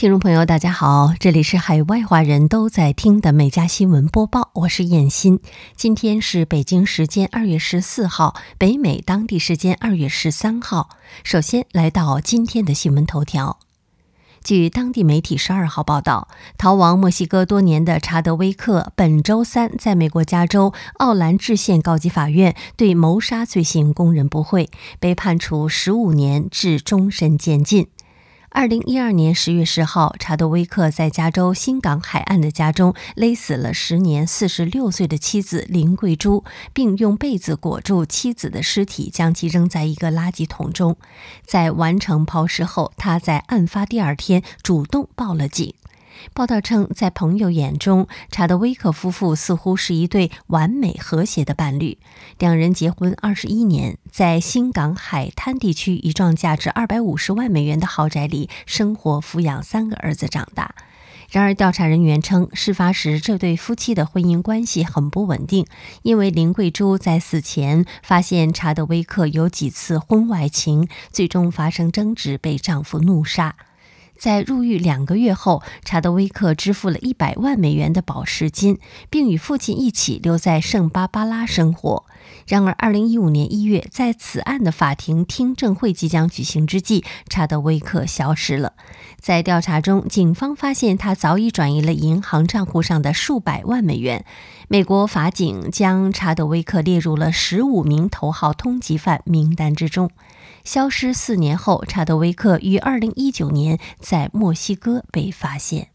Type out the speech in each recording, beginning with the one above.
听众朋友，大家好，这里是海外华人都在听的每家新闻播报，我是燕欣。今天是北京时间二月十四号，北美当地时间二月十三号。首先来到今天的新闻头条。据当地媒体十二号报道，逃亡墨西哥多年的查德威克本周三在美国加州奥兰治县高级法院对谋杀罪行供认不讳，被判处十五年至终身监禁。二零一二年十月十号，查德威克在加州新港海岸的家中勒死了时年四十六岁的妻子林桂珠，并用被子裹住妻子的尸体，将其扔在一个垃圾桶中。在完成抛尸后，他在案发第二天主动报了警。报道称，在朋友眼中，查德威克夫妇似乎是一对完美和谐的伴侣。两人结婚二十一年，在新港海滩地区一幢价值二百五十万美元的豪宅里生活，抚养三个儿子长大。然而，调查人员称，事发时这对夫妻的婚姻关系很不稳定，因为林桂珠在死前发现查德威克有几次婚外情，最终发生争执，被丈夫怒杀。在入狱两个月后，查德威克支付了一百万美元的保释金，并与父亲一起留在圣巴巴拉生活。然而，二零一五年一月，在此案的法庭听证会即将举行之际，查德威克消失了。在调查中，警方发现他早已转移了银行账户上的数百万美元。美国法警将查德威克列入了十五名头号通缉犯名单之中。消失四年后，查德威克于2019年在墨西哥被发现。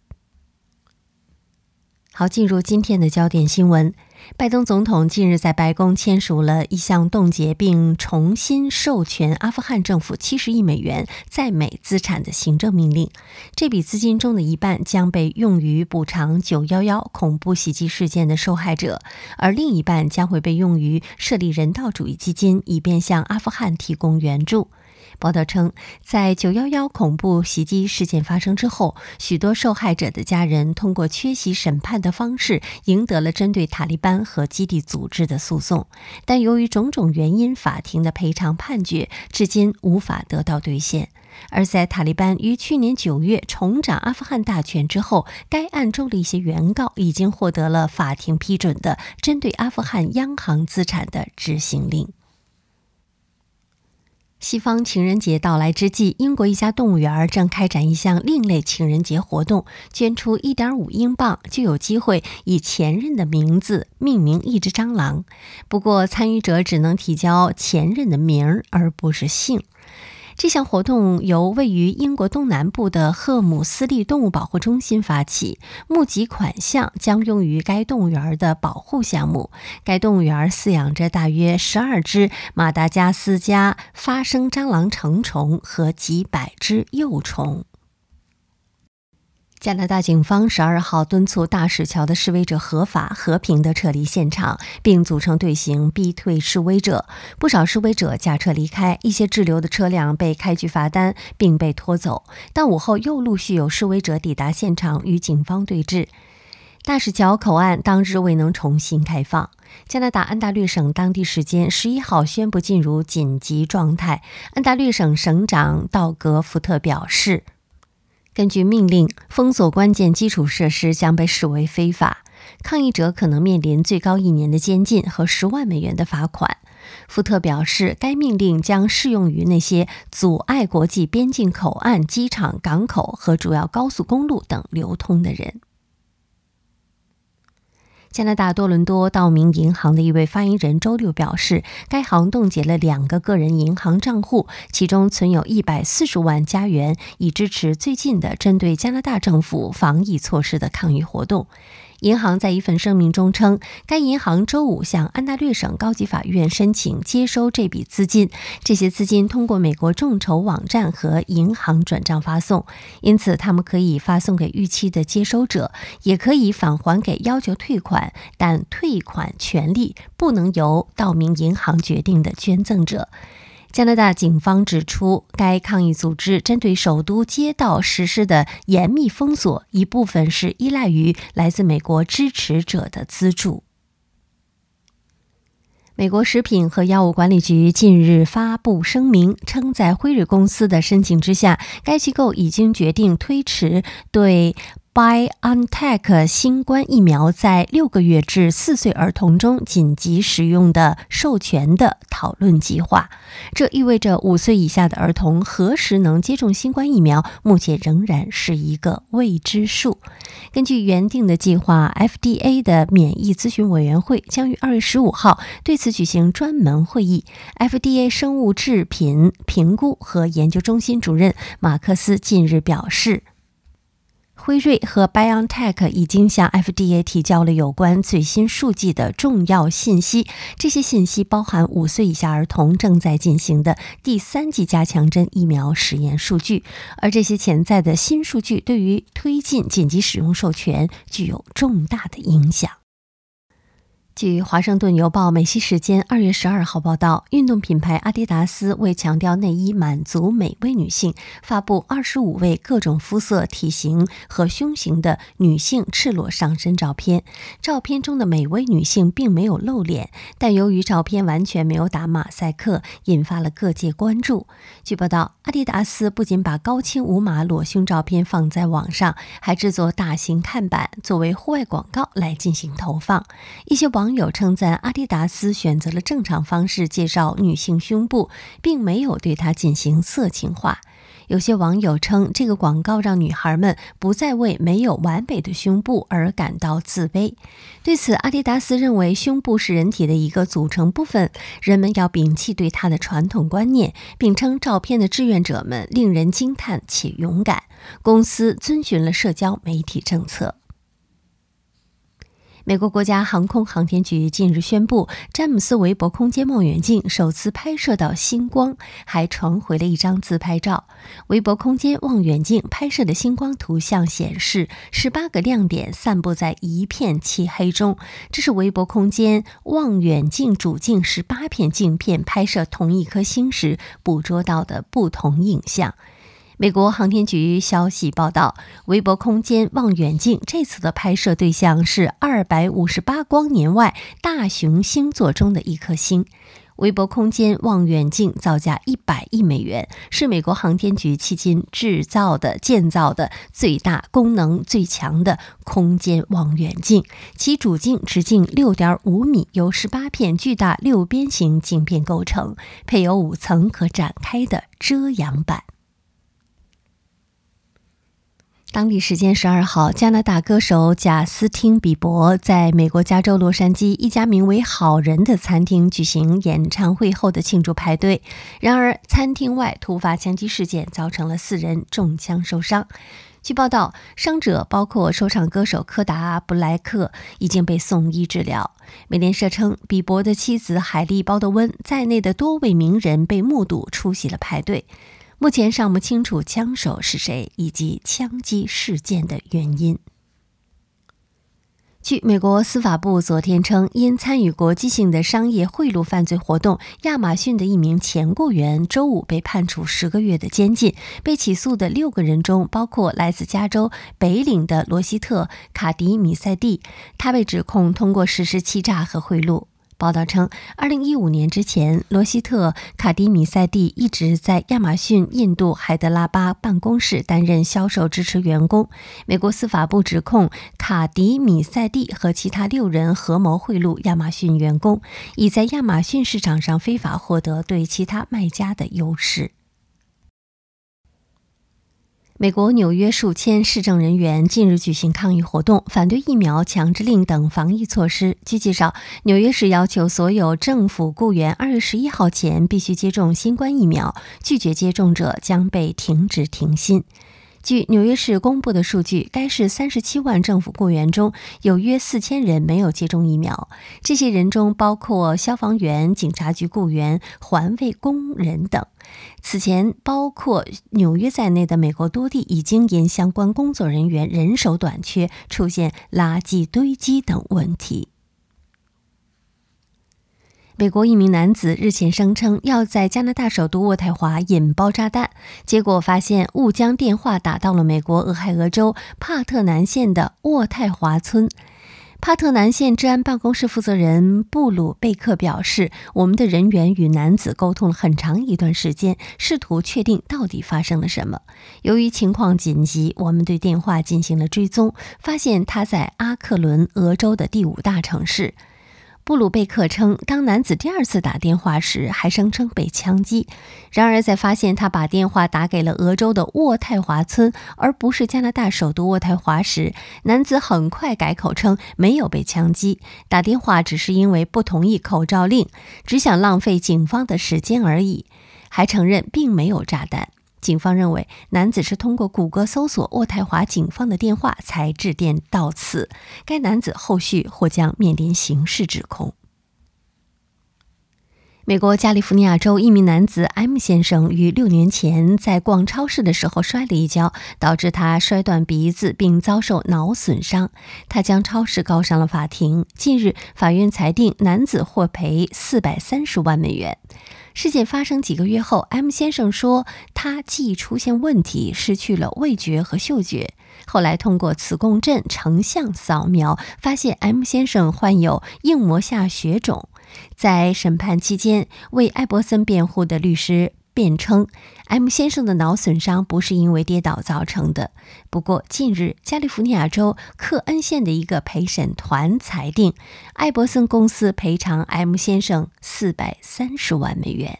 好，进入今天的焦点新闻。拜登总统近日在白宫签署了一项冻结并重新授权阿富汗政府七十亿美元在美资产的行政命令。这笔资金中的一半将被用于补偿九幺幺恐怖袭击事件的受害者，而另一半将会被用于设立人道主义基金，以便向阿富汗提供援助。报道称，在九幺幺恐怖袭击事件发生之后，许多受害者的家人通过缺席审判的方式赢得了针对塔利班和基地组织的诉讼，但由于种种原因，法庭的赔偿判决至今无法得到兑现。而在塔利班于去年九月重掌阿富汗大权之后，该案中的一些原告已经获得了法庭批准的针对阿富汗央行资产的执行令。西方情人节到来之际，英国一家动物园正开展一项另类情人节活动，捐出1.5英镑就有机会以前任的名字命名一只蟑螂。不过，参与者只能提交前任的名儿，而不是姓。这项活动由位于英国东南部的赫姆斯利动物保护中心发起，募集款项将用于该动物园的保护项目。该动物园饲养着大约十二只马达加斯加发生蟑螂成虫和几百只幼虫。加拿大警方十二号敦促大使桥的示威者合法和平地撤离现场，并组成队形逼退示威者。不少示威者驾车离开，一些滞留的车辆被开具罚单并被拖走。但午后又陆续有示威者抵达现场与警方对峙。大使桥口岸当日未能重新开放。加拿大安大略省当地时间十一号宣布进入紧急状态。安大略省省长道格·福特表示。根据命令，封锁关键基础设施将被视为非法。抗议者可能面临最高一年的监禁和十万美元的罚款。福特表示，该命令将适用于那些阻碍国际边境口岸、机场、港口和主要高速公路等流通的人。加拿大多伦多道明银行的一位发言人周六表示，该行冻结了两个个人银行账户，其中存有一百四十万加元，以支持最近的针对加拿大政府防疫措施的抗议活动。银行在一份声明中称，该银行周五向安大略省高级法院申请接收这笔资金。这些资金通过美国众筹网站和银行转账发送，因此他们可以发送给预期的接收者，也可以返还给要求退款但退款权利不能由道明银行决定的捐赠者。加拿大警方指出，该抗议组织针对首都街道实施的严密封锁，一部分是依赖于来自美国支持者的资助。美国食品和药物管理局近日发布声明，称在辉瑞公司的申请之下，该机构已经决定推迟对。BioNTech 新冠疫苗在六个月至四岁儿童中紧急使用的授权的讨论计划，这意味着五岁以下的儿童何时能接种新冠疫苗，目前仍然是一个未知数。根据原定的计划，FDA 的免疫咨询委员会将于二月十五号对此举行专门会议。FDA 生物制品评估和研究中心主任马克思近日表示。辉瑞和 BioNTech 已经向 FDA 提交了有关最新数据的重要信息，这些信息包含五岁以下儿童正在进行的第三剂加强针疫苗实验数据，而这些潜在的新数据对于推进紧急使用授权具有重大的影响。据《华盛顿邮报》美西时间二月十二号报道，运动品牌阿迪达斯为强调内衣满足每位女性，发布二十五位各种肤色、体型和胸型的女性赤裸上身照片。照片中的每位女性并没有露脸，但由于照片完全没有打马赛克，引发了各界关注。据报道，阿迪达斯不仅把高清无码裸胸照片放在网上，还制作大型看板作为户外广告来进行投放。一些网网友称赞阿迪达斯选择了正常方式介绍女性胸部，并没有对它进行色情化。有些网友称，这个广告让女孩们不再为没有完美的胸部而感到自卑。对此，阿迪达斯认为胸部是人体的一个组成部分，人们要摒弃对它的传统观念，并称照片的志愿者们令人惊叹且勇敢。公司遵循了社交媒体政策。美国国家航空航天局近日宣布，詹姆斯韦伯空间望远镜首次拍摄到星光，还传回了一张自拍照。韦伯空间望远镜拍摄的星光图像显示，十八个亮点散布在一片漆黑中，这是韦伯空间望远镜主镜十八片镜片拍摄同一颗星时捕捉到的不同影像。美国航天局消息报道，韦伯空间望远镜这次的拍摄对象是二百五十八光年外大熊星座中的一颗星。韦伯空间望远镜造价一百亿美元，是美国航天局迄今制造的、建造的最大、功能最强的空间望远镜。其主镜直径六点五米，由十八片巨大六边形镜片构成，配有五层可展开的遮阳板。当地时间十二号，加拿大歌手贾斯汀·比伯在美国加州洛杉矶一家名为“好人”的餐厅举行演唱会后的庆祝派对。然而，餐厅外突发枪击事件，造成了四人中枪受伤。据报道，伤者包括说唱歌手柯达·布莱克，已经被送医治疗。美联社称，比伯的妻子海莉·鲍德温在内的多位名人被目睹出席了派对。目前尚不清楚枪手是谁以及枪击事件的原因。据美国司法部昨天称，因参与国际性的商业贿赂犯罪活动，亚马逊的一名前雇员周五被判处十个月的监禁。被起诉的六个人中，包括来自加州北岭的罗希特·卡迪米塞蒂，他被指控通过实施欺诈和贿赂。报道称二零一五年之前，罗希特·卡迪米塞蒂一直在亚马逊印度海德拉巴办公室担任销售支持员工。美国司法部指控卡迪米塞蒂和其他六人合谋贿赂亚马逊员工，以在亚马逊市场上非法获得对其他卖家的优势。美国纽约数千市政人员近日举行抗议活动，反对疫苗强制令等防疫措施。据介绍，纽约市要求所有政府雇员二月十一号前必须接种新冠疫苗，拒绝接种者将被停职停薪。据纽约市公布的数据，该市三十七万政府雇员中有约四千人没有接种疫苗。这些人中包括消防员、警察局雇员、环卫工人等。此前，包括纽约在内的美国多地已经因相关工作人员人手短缺，出现垃圾堆积等问题。美国一名男子日前声称要在加拿大首都渥太华引爆炸弹，结果发现误将电话打到了美国俄亥俄州帕特南县的渥太华村。帕特南县治安办公室负责人布鲁贝克表示：“我们的人员与男子沟通了很长一段时间，试图确定到底发生了什么。由于情况紧急，我们对电话进行了追踪，发现他在阿克伦，俄州的第五大城市。”布鲁贝克称，当男子第二次打电话时，还声称被枪击。然而，在发现他把电话打给了俄州的渥太华村，而不是加拿大首都渥太华时，男子很快改口称没有被枪击，打电话只是因为不同意口罩令，只想浪费警方的时间而已，还承认并没有炸弹。警方认为，男子是通过谷歌搜索渥太华警方的电话才致电到此。该男子后续或将面临刑事指控。美国加利福尼亚州一名男子 M 先生于六年前在逛超市的时候摔了一跤，导致他摔断鼻子并遭受脑损伤。他将超市告上了法庭。近日，法院裁定男子获赔四百三十万美元。事件发生几个月后，M 先生说他记忆出现问题，失去了味觉和嗅觉。后来通过磁共振成像扫描，发现 M 先生患有硬膜下血肿。在审判期间，为艾伯森辩护的律师辩称，M 先生的脑损伤不是因为跌倒造成的。不过，近日加利福尼亚州克恩县的一个陪审团裁定，艾伯森公司赔偿 M 先生四百三十万美元。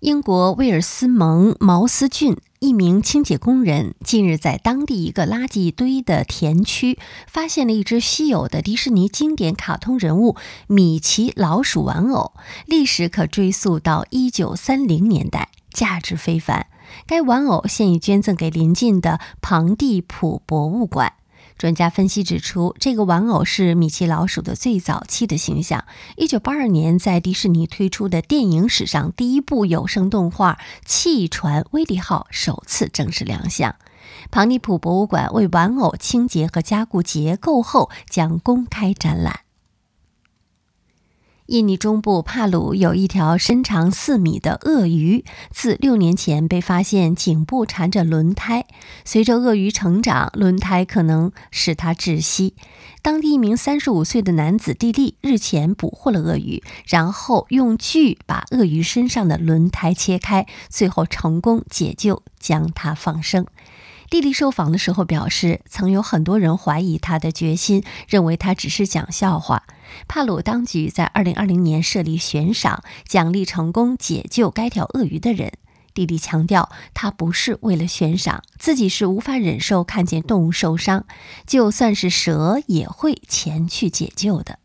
英国威尔斯蒙茅斯郡一名清洁工人近日在当地一个垃圾堆的田区发现了一只稀有的迪士尼经典卡通人物米奇老鼠玩偶，历史可追溯到一九三零年代，价值非凡。该玩偶现已捐赠给邻近的庞蒂普博物馆。专家分析指出，这个玩偶是米奇老鼠的最早期的形象。一九八二年，在迪士尼推出的电影史上第一部有声动画《汽船威利号》首次正式亮相。庞尼普博物馆为玩偶清洁和加固结构后，将公开展览。印尼中部帕鲁有一条身长四米的鳄鱼，自六年前被发现颈部缠着轮胎。随着鳄鱼成长，轮胎可能使它窒息。当地一名三十五岁的男子蒂利日前捕获了鳄鱼，然后用锯把鳄鱼身上的轮胎切开，最后成功解救，将它放生。弟弟受访的时候表示，曾有很多人怀疑他的决心，认为他只是讲笑话。帕鲁当局在2020年设立悬赏，奖励成功解救该条鳄鱼的人。弟弟强调，他不是为了悬赏，自己是无法忍受看见动物受伤，就算是蛇也会前去解救的。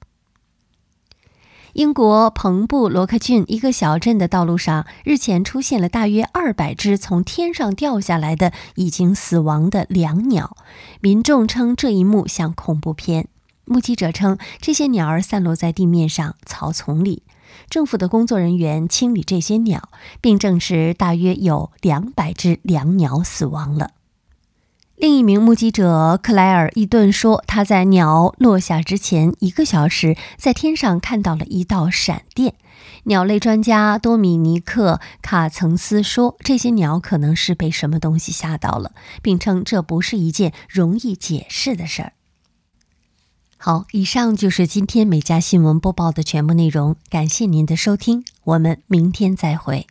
英国彭布罗克郡一个小镇的道路上，日前出现了大约二百只从天上掉下来的已经死亡的椋鸟。民众称这一幕像恐怖片。目击者称，这些鸟儿散落在地面上草丛里。政府的工作人员清理这些鸟，并证实大约有两百只椋鸟死亡了。另一名目击者克莱尔·伊顿说，他在鸟落下之前一个小时，在天上看到了一道闪电。鸟类专家多米尼克·卡曾斯说，这些鸟可能是被什么东西吓到了，并称这不是一件容易解释的事儿。好，以上就是今天美家新闻播报的全部内容，感谢您的收听，我们明天再会。